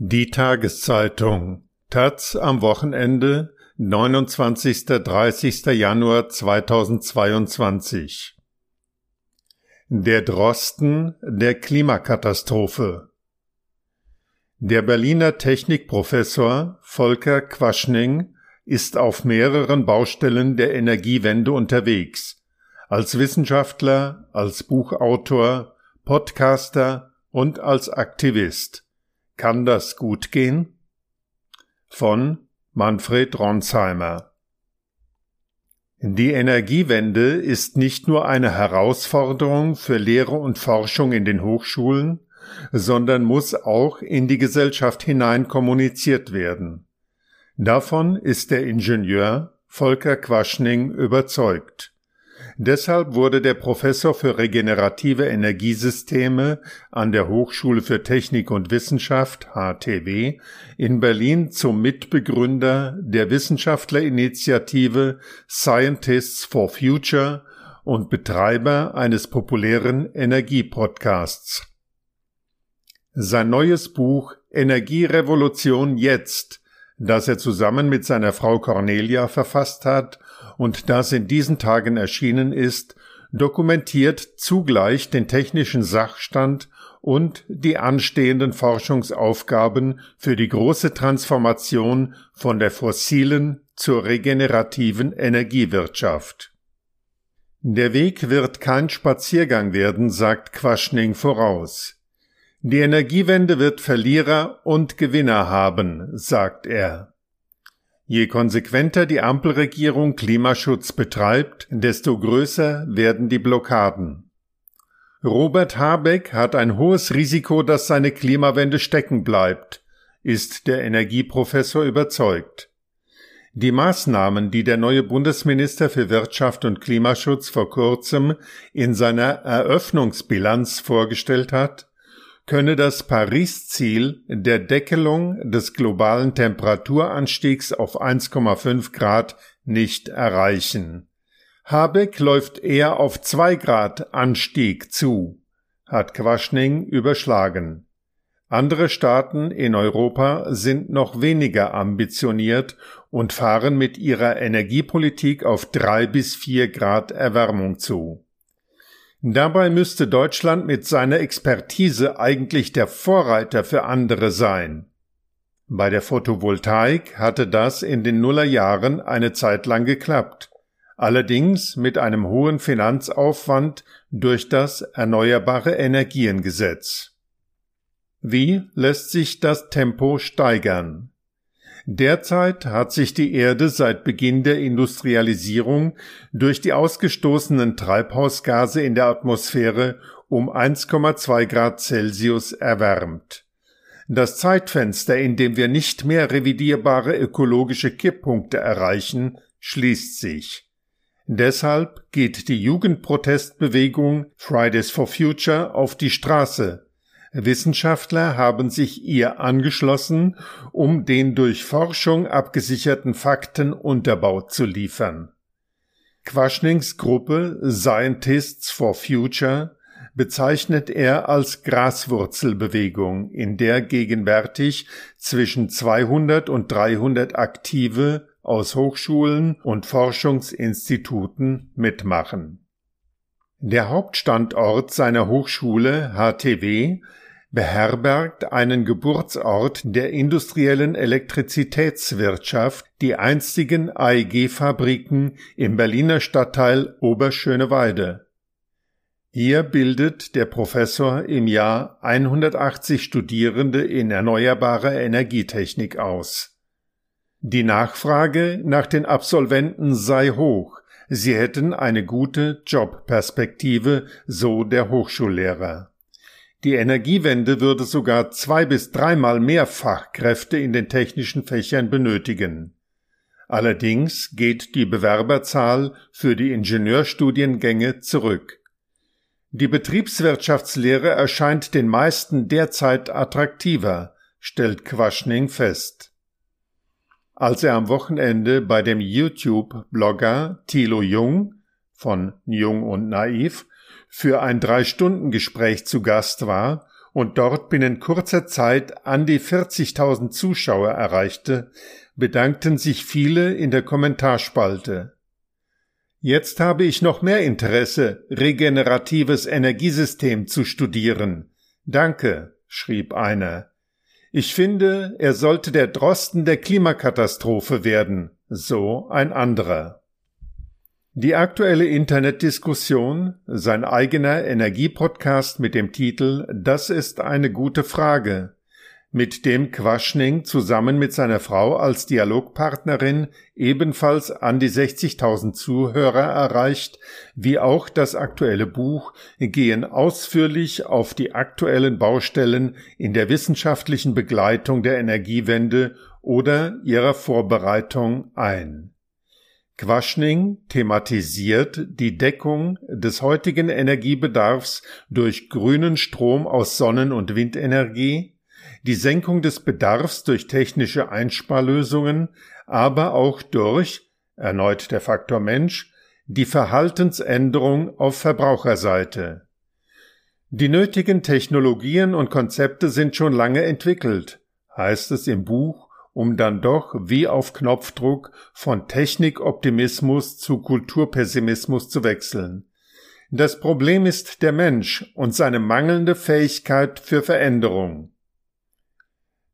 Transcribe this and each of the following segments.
Die Tageszeitung Taz am Wochenende 29. 30. Januar 2022 Der Drosten der Klimakatastrophe Der Berliner Technikprofessor Volker Quaschning ist auf mehreren Baustellen der Energiewende unterwegs, als Wissenschaftler, als Buchautor, Podcaster und als Aktivist. Kann das gut gehen? Von Manfred Ronsheimer Die Energiewende ist nicht nur eine Herausforderung für Lehre und Forschung in den Hochschulen, sondern muss auch in die Gesellschaft hinein kommuniziert werden. Davon ist der Ingenieur Volker Quaschning überzeugt. Deshalb wurde der Professor für regenerative Energiesysteme an der Hochschule für Technik und Wissenschaft HTW in Berlin zum Mitbegründer der Wissenschaftlerinitiative Scientists for Future und Betreiber eines populären Energiepodcasts. Sein neues Buch Energierevolution jetzt, das er zusammen mit seiner Frau Cornelia verfasst hat und das in diesen Tagen erschienen ist, dokumentiert zugleich den technischen Sachstand und die anstehenden Forschungsaufgaben für die große Transformation von der fossilen zur regenerativen Energiewirtschaft. Der Weg wird kein Spaziergang werden, sagt Quaschning voraus. Die Energiewende wird Verlierer und Gewinner haben, sagt er. Je konsequenter die Ampelregierung Klimaschutz betreibt, desto größer werden die Blockaden. Robert Habeck hat ein hohes Risiko, dass seine Klimawende stecken bleibt, ist der Energieprofessor überzeugt. Die Maßnahmen, die der neue Bundesminister für Wirtschaft und Klimaschutz vor kurzem in seiner Eröffnungsbilanz vorgestellt hat, könne das Paris-Ziel der Deckelung des globalen Temperaturanstiegs auf 1,5 Grad nicht erreichen. Habeck läuft eher auf 2 Grad Anstieg zu, hat Quaschning überschlagen. Andere Staaten in Europa sind noch weniger ambitioniert und fahren mit ihrer Energiepolitik auf drei bis vier Grad Erwärmung zu. Dabei müsste Deutschland mit seiner Expertise eigentlich der Vorreiter für andere sein. Bei der Photovoltaik hatte das in den Nullerjahren eine Zeit lang geklappt, allerdings mit einem hohen Finanzaufwand durch das Erneuerbare Energiengesetz. Wie lässt sich das Tempo steigern? Derzeit hat sich die Erde seit Beginn der Industrialisierung durch die ausgestoßenen Treibhausgase in der Atmosphäre um 1,2 Grad Celsius erwärmt. Das Zeitfenster, in dem wir nicht mehr revidierbare ökologische Kipppunkte erreichen, schließt sich. Deshalb geht die Jugendprotestbewegung Fridays for Future auf die Straße, Wissenschaftler haben sich ihr angeschlossen, um den durch Forschung abgesicherten Fakten Unterbau zu liefern. Quaschnings Gruppe Scientists for Future bezeichnet er als Graswurzelbewegung, in der gegenwärtig zwischen 200 und 300 Aktive aus Hochschulen und Forschungsinstituten mitmachen. Der Hauptstandort seiner Hochschule HTW beherbergt einen Geburtsort der industriellen Elektrizitätswirtschaft, die einstigen AEG-Fabriken im Berliner Stadtteil Oberschöneweide. Hier bildet der Professor im Jahr 180 Studierende in erneuerbarer Energietechnik aus. Die Nachfrage nach den Absolventen sei hoch, sie hätten eine gute Jobperspektive, so der Hochschullehrer. Die Energiewende würde sogar zwei bis dreimal mehr Fachkräfte in den technischen Fächern benötigen. Allerdings geht die Bewerberzahl für die Ingenieurstudiengänge zurück. Die Betriebswirtschaftslehre erscheint den meisten derzeit attraktiver, stellt Quaschning fest. Als er am Wochenende bei dem YouTube-Blogger Thilo Jung von Jung und Naiv für ein Drei-Stunden-Gespräch zu Gast war und dort binnen kurzer Zeit an die 40.000 Zuschauer erreichte, bedankten sich viele in der Kommentarspalte. Jetzt habe ich noch mehr Interesse, regeneratives Energiesystem zu studieren. Danke, schrieb einer. Ich finde, er sollte der Drosten der Klimakatastrophe werden, so ein anderer. Die aktuelle Internetdiskussion, sein eigener Energiepodcast mit dem Titel Das ist eine gute Frage, mit dem Quaschning zusammen mit seiner Frau als Dialogpartnerin ebenfalls an die 60.000 Zuhörer erreicht, wie auch das aktuelle Buch, gehen ausführlich auf die aktuellen Baustellen in der wissenschaftlichen Begleitung der Energiewende oder ihrer Vorbereitung ein. Quaschning thematisiert die Deckung des heutigen Energiebedarfs durch grünen Strom aus Sonnen- und Windenergie, die Senkung des Bedarfs durch technische Einsparlösungen, aber auch durch, erneut der Faktor Mensch, die Verhaltensänderung auf Verbraucherseite. Die nötigen Technologien und Konzepte sind schon lange entwickelt, heißt es im Buch, um dann doch wie auf Knopfdruck von Technikoptimismus zu Kulturpessimismus zu wechseln. Das Problem ist der Mensch und seine mangelnde Fähigkeit für Veränderung.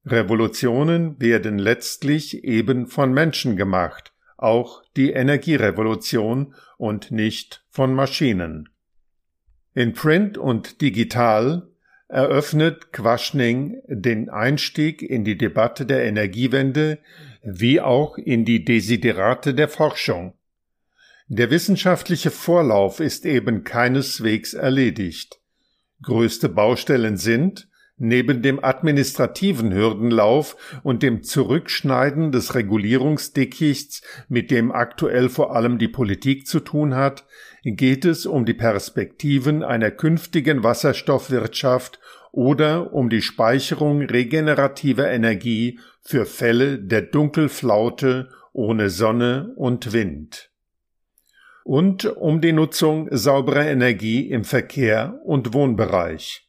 Revolutionen werden letztlich eben von Menschen gemacht, auch die Energierevolution und nicht von Maschinen. In Print und Digital eröffnet Quaschning den Einstieg in die Debatte der Energiewende wie auch in die Desiderate der Forschung. Der wissenschaftliche Vorlauf ist eben keineswegs erledigt. Größte Baustellen sind, Neben dem administrativen Hürdenlauf und dem Zurückschneiden des Regulierungsdickichts, mit dem aktuell vor allem die Politik zu tun hat, geht es um die Perspektiven einer künftigen Wasserstoffwirtschaft oder um die Speicherung regenerativer Energie für Fälle der Dunkelflaute ohne Sonne und Wind. Und um die Nutzung sauberer Energie im Verkehr und Wohnbereich.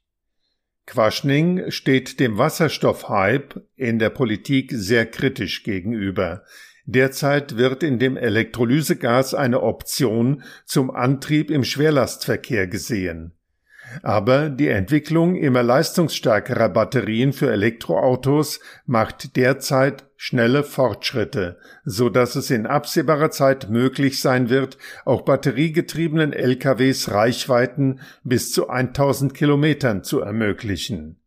Quaschning steht dem Wasserstoffhype in der Politik sehr kritisch gegenüber. Derzeit wird in dem Elektrolysegas eine Option zum Antrieb im Schwerlastverkehr gesehen. Aber die Entwicklung immer leistungsstärkerer Batterien für Elektroautos macht derzeit schnelle Fortschritte, so dass es in absehbarer Zeit möglich sein wird, auch batteriegetriebenen LKWs Reichweiten bis zu 1000 Kilometern zu ermöglichen.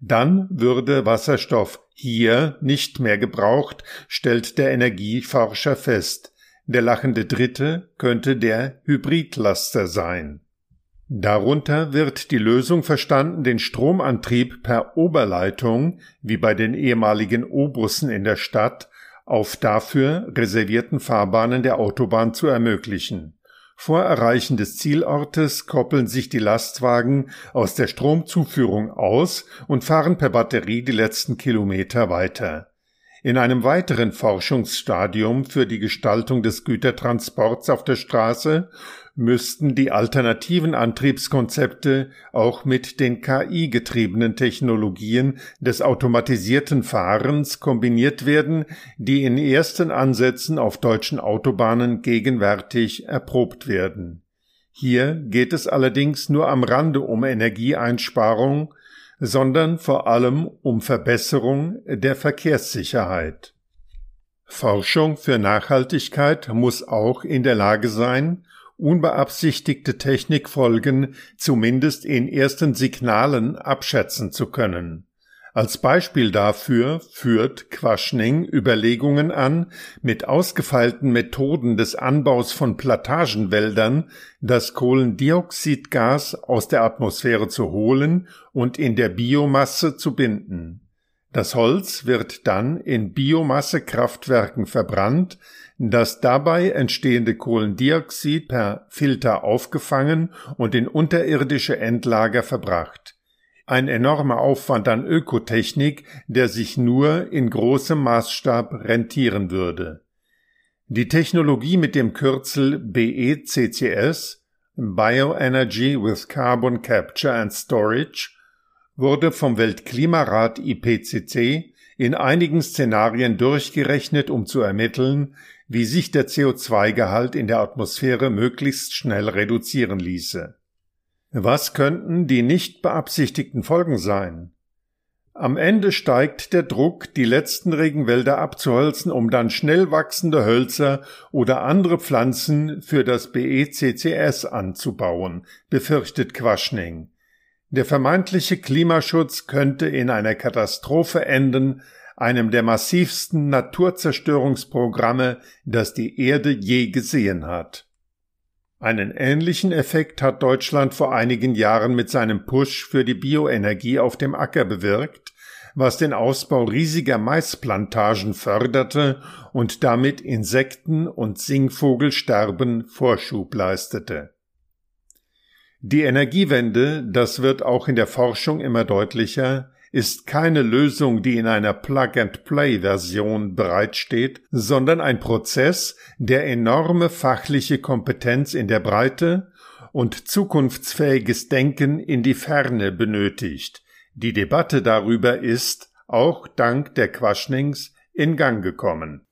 Dann würde Wasserstoff hier nicht mehr gebraucht, stellt der Energieforscher fest. Der lachende Dritte könnte der Hybridlaster sein. Darunter wird die Lösung verstanden, den Stromantrieb per Oberleitung, wie bei den ehemaligen O-Bussen in der Stadt, auf dafür reservierten Fahrbahnen der Autobahn zu ermöglichen. Vor Erreichen des Zielortes koppeln sich die Lastwagen aus der Stromzuführung aus und fahren per Batterie die letzten Kilometer weiter. In einem weiteren Forschungsstadium für die Gestaltung des Gütertransports auf der Straße müssten die alternativen Antriebskonzepte auch mit den KI-getriebenen Technologien des automatisierten Fahrens kombiniert werden, die in ersten Ansätzen auf deutschen Autobahnen gegenwärtig erprobt werden. Hier geht es allerdings nur am Rande um Energieeinsparung, sondern vor allem um Verbesserung der Verkehrssicherheit. Forschung für Nachhaltigkeit muss auch in der Lage sein, unbeabsichtigte Technikfolgen zumindest in ersten Signalen abschätzen zu können. Als Beispiel dafür führt Quaschning Überlegungen an, mit ausgefeilten Methoden des Anbaus von Plantagenwäldern das Kohlendioxidgas aus der Atmosphäre zu holen und in der Biomasse zu binden. Das Holz wird dann in Biomassekraftwerken verbrannt, das dabei entstehende Kohlendioxid per Filter aufgefangen und in unterirdische Endlager verbracht. Ein enormer Aufwand an Ökotechnik, der sich nur in großem Maßstab rentieren würde. Die Technologie mit dem Kürzel BECCS Bioenergy with Carbon Capture and Storage wurde vom Weltklimarat IPCC in einigen Szenarien durchgerechnet, um zu ermitteln, wie sich der CO2-Gehalt in der Atmosphäre möglichst schnell reduzieren ließe. Was könnten die nicht beabsichtigten Folgen sein? Am Ende steigt der Druck, die letzten Regenwälder abzuholzen, um dann schnell wachsende Hölzer oder andere Pflanzen für das BECCS anzubauen, befürchtet Quaschning. Der vermeintliche Klimaschutz könnte in einer Katastrophe enden, einem der massivsten Naturzerstörungsprogramme, das die Erde je gesehen hat. Einen ähnlichen Effekt hat Deutschland vor einigen Jahren mit seinem Push für die Bioenergie auf dem Acker bewirkt, was den Ausbau riesiger Maisplantagen förderte und damit Insekten- und Singvogelsterben Vorschub leistete. Die Energiewende, das wird auch in der Forschung immer deutlicher, ist keine Lösung, die in einer Plug-and-Play-Version bereitsteht, sondern ein Prozess, der enorme fachliche Kompetenz in der Breite und zukunftsfähiges Denken in die Ferne benötigt. Die Debatte darüber ist, auch dank der Quaschnings, in Gang gekommen.